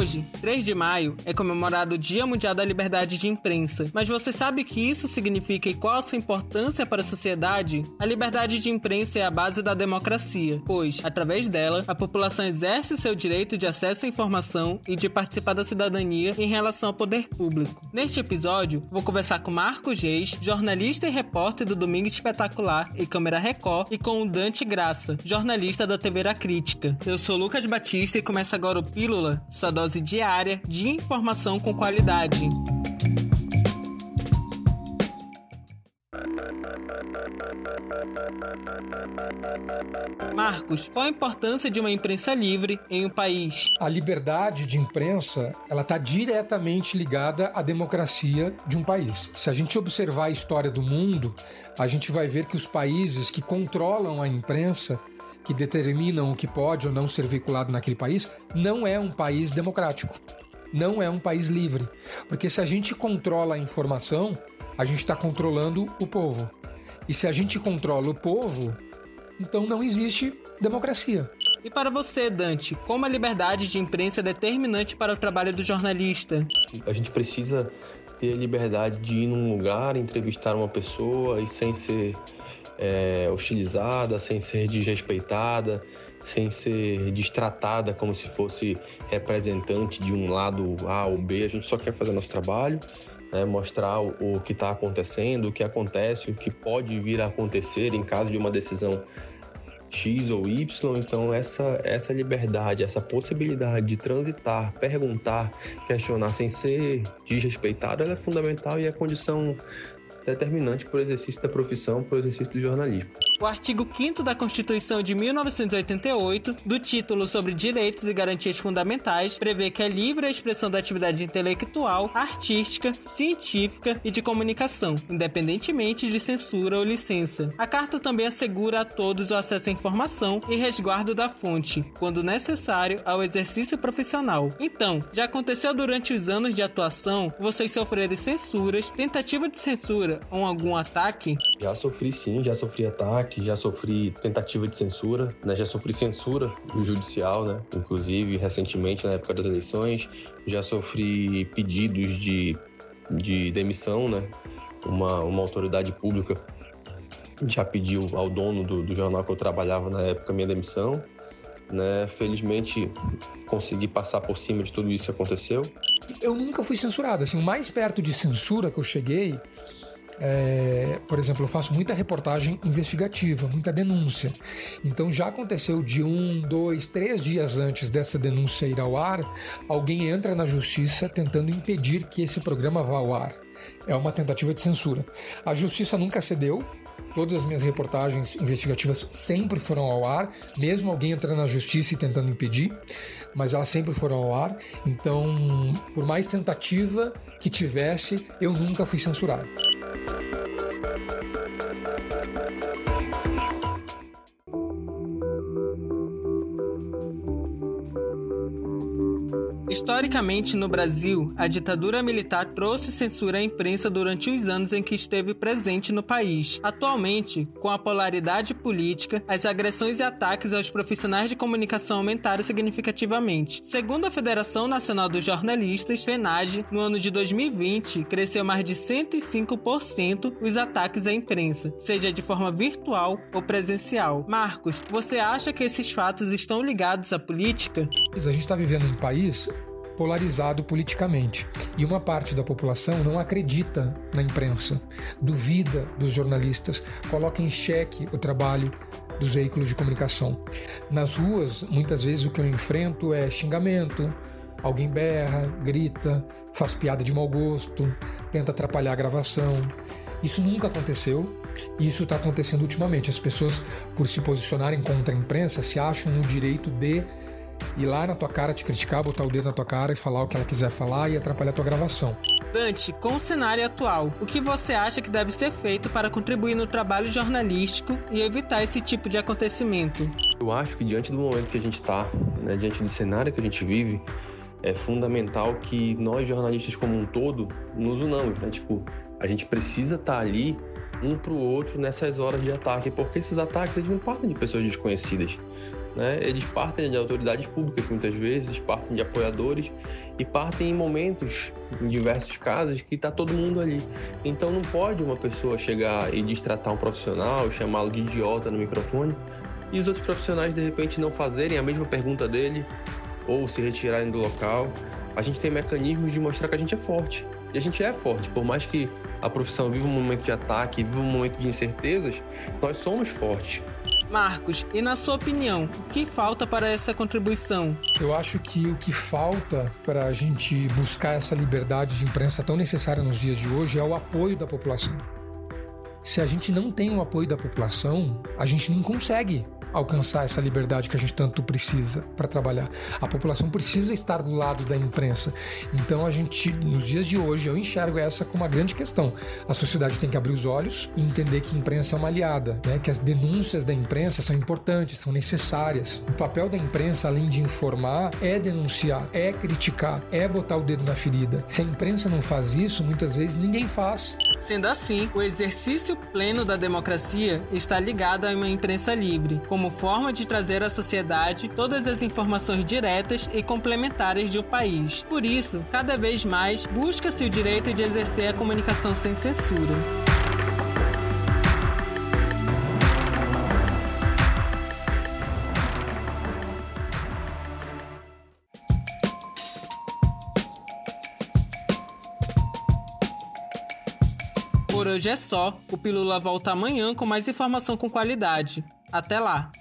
Hoje, 3 de maio, é comemorado o Dia Mundial da Liberdade de Imprensa. Mas você sabe o que isso significa e qual a sua importância para a sociedade? A liberdade de imprensa é a base da democracia, pois, através dela, a população exerce seu direito de acesso à informação e de participar da cidadania em relação ao poder público. Neste episódio, vou conversar com Marcos Reis, jornalista e repórter do Domingo Espetacular e Câmera Record, e com o Dante Graça, jornalista da TV A Crítica. Eu sou Lucas Batista e começa agora o Pílula, sua dose diária de informação com qualidade. Marcos, qual a importância de uma imprensa livre em um país? A liberdade de imprensa, ela está diretamente ligada à democracia de um país. Se a gente observar a história do mundo, a gente vai ver que os países que controlam a imprensa que determinam o que pode ou não ser veiculado naquele país, não é um país democrático. Não é um país livre. Porque se a gente controla a informação, a gente está controlando o povo. E se a gente controla o povo, então não existe democracia. E para você, Dante, como a liberdade de imprensa é determinante para o trabalho do jornalista? A gente precisa ter a liberdade de ir num lugar, entrevistar uma pessoa e sem ser é, hostilizada, sem ser desrespeitada, sem ser destratada como se fosse representante de um lado A ou B. A gente só quer fazer nosso trabalho, né, mostrar o, o que está acontecendo, o que acontece, o que pode vir a acontecer em caso de uma decisão X ou Y. Então, essa, essa liberdade, essa possibilidade de transitar, perguntar, questionar sem ser desrespeitado, ela é fundamental e é condição determinante para o exercício da profissão, para o exercício do jornalismo. O artigo 5 da Constituição de 1988, do título sobre direitos e garantias fundamentais, prevê que é livre a expressão da atividade intelectual, artística, científica e de comunicação, independentemente de censura ou licença. A carta também assegura a todos o acesso à informação e resguardo da fonte, quando necessário, ao exercício profissional. Então, já aconteceu durante os anos de atuação vocês sofrerem censuras, tentativa de censura ou algum ataque? Já sofri sim, já sofri ataque que já sofri tentativa de censura, né? Já sofri censura judicial, né? Inclusive, recentemente, na época das eleições, já sofri pedidos de, de demissão, né? Uma, uma autoridade pública já pediu ao dono do, do jornal que eu trabalhava na época minha demissão. Né? Felizmente consegui passar por cima de tudo isso que aconteceu. Eu nunca fui censurado. Assim, o mais perto de censura que eu cheguei é, por exemplo, eu faço muita reportagem investigativa, muita denúncia. Então já aconteceu de um, dois, três dias antes dessa denúncia ir ao ar, alguém entra na justiça tentando impedir que esse programa vá ao ar. É uma tentativa de censura. A justiça nunca cedeu, Todas as minhas reportagens investigativas sempre foram ao ar, mesmo alguém entrando na justiça e tentando impedir, mas elas sempre foram ao ar. Então, por mais tentativa que tivesse, eu nunca fui censurado. Musik Historicamente, no Brasil, a ditadura militar trouxe censura à imprensa durante os anos em que esteve presente no país. Atualmente, com a polaridade política, as agressões e ataques aos profissionais de comunicação aumentaram significativamente. Segundo a Federação Nacional dos Jornalistas, FENAGE, no ano de 2020, cresceu mais de 105% os ataques à imprensa, seja de forma virtual ou presencial. Marcos, você acha que esses fatos estão ligados à política? A gente está vivendo um país polarizado politicamente. E uma parte da população não acredita na imprensa, duvida dos jornalistas, coloca em xeque o trabalho dos veículos de comunicação. Nas ruas, muitas vezes o que eu enfrento é xingamento, alguém berra, grita, faz piada de mau gosto, tenta atrapalhar a gravação. Isso nunca aconteceu e isso está acontecendo ultimamente. As pessoas, por se posicionarem contra a imprensa, se acham no direito de ir lá na tua cara te criticar, botar o dedo na tua cara e falar o que ela quiser falar e atrapalhar a tua gravação. Dante, com o cenário atual, o que você acha que deve ser feito para contribuir no trabalho jornalístico e evitar esse tipo de acontecimento? Eu acho que diante do momento que a gente está, né, diante do cenário que a gente vive, é fundamental que nós jornalistas como um todo nos unamos, né? Tipo, a gente precisa estar tá ali um para o outro nessas horas de ataque, porque esses ataques eles não partem de pessoas desconhecidas. Né? Eles partem de autoridades públicas muitas vezes, partem de apoiadores e partem em momentos, em diversos casos, que está todo mundo ali. Então não pode uma pessoa chegar e destratar um profissional, chamá-lo de idiota no microfone, e os outros profissionais de repente não fazerem a mesma pergunta dele ou se retirarem do local. A gente tem mecanismos de mostrar que a gente é forte. E a gente é forte, por mais que a profissão viva um momento de ataque, viva um momento de incertezas, nós somos fortes. Marcos, e na sua opinião, o que falta para essa contribuição? Eu acho que o que falta para a gente buscar essa liberdade de imprensa tão necessária nos dias de hoje é o apoio da população. Se a gente não tem o apoio da população, a gente não consegue alcançar essa liberdade que a gente tanto precisa para trabalhar. A população precisa estar do lado da imprensa. Então a gente, nos dias de hoje, eu enxergo essa como uma grande questão. A sociedade tem que abrir os olhos e entender que a imprensa é uma aliada, né? que as denúncias da imprensa são importantes, são necessárias. O papel da imprensa, além de informar, é denunciar, é criticar, é botar o dedo na ferida. Se a imprensa não faz isso, muitas vezes ninguém faz. Sendo assim, o exercício pleno da democracia está ligado a uma imprensa livre, como forma de trazer à sociedade todas as informações diretas e complementares do país. Por isso, cada vez mais busca-se o direito de exercer a comunicação sem censura. Por hoje é só. O Pílula volta amanhã com mais informação com qualidade. Até lá!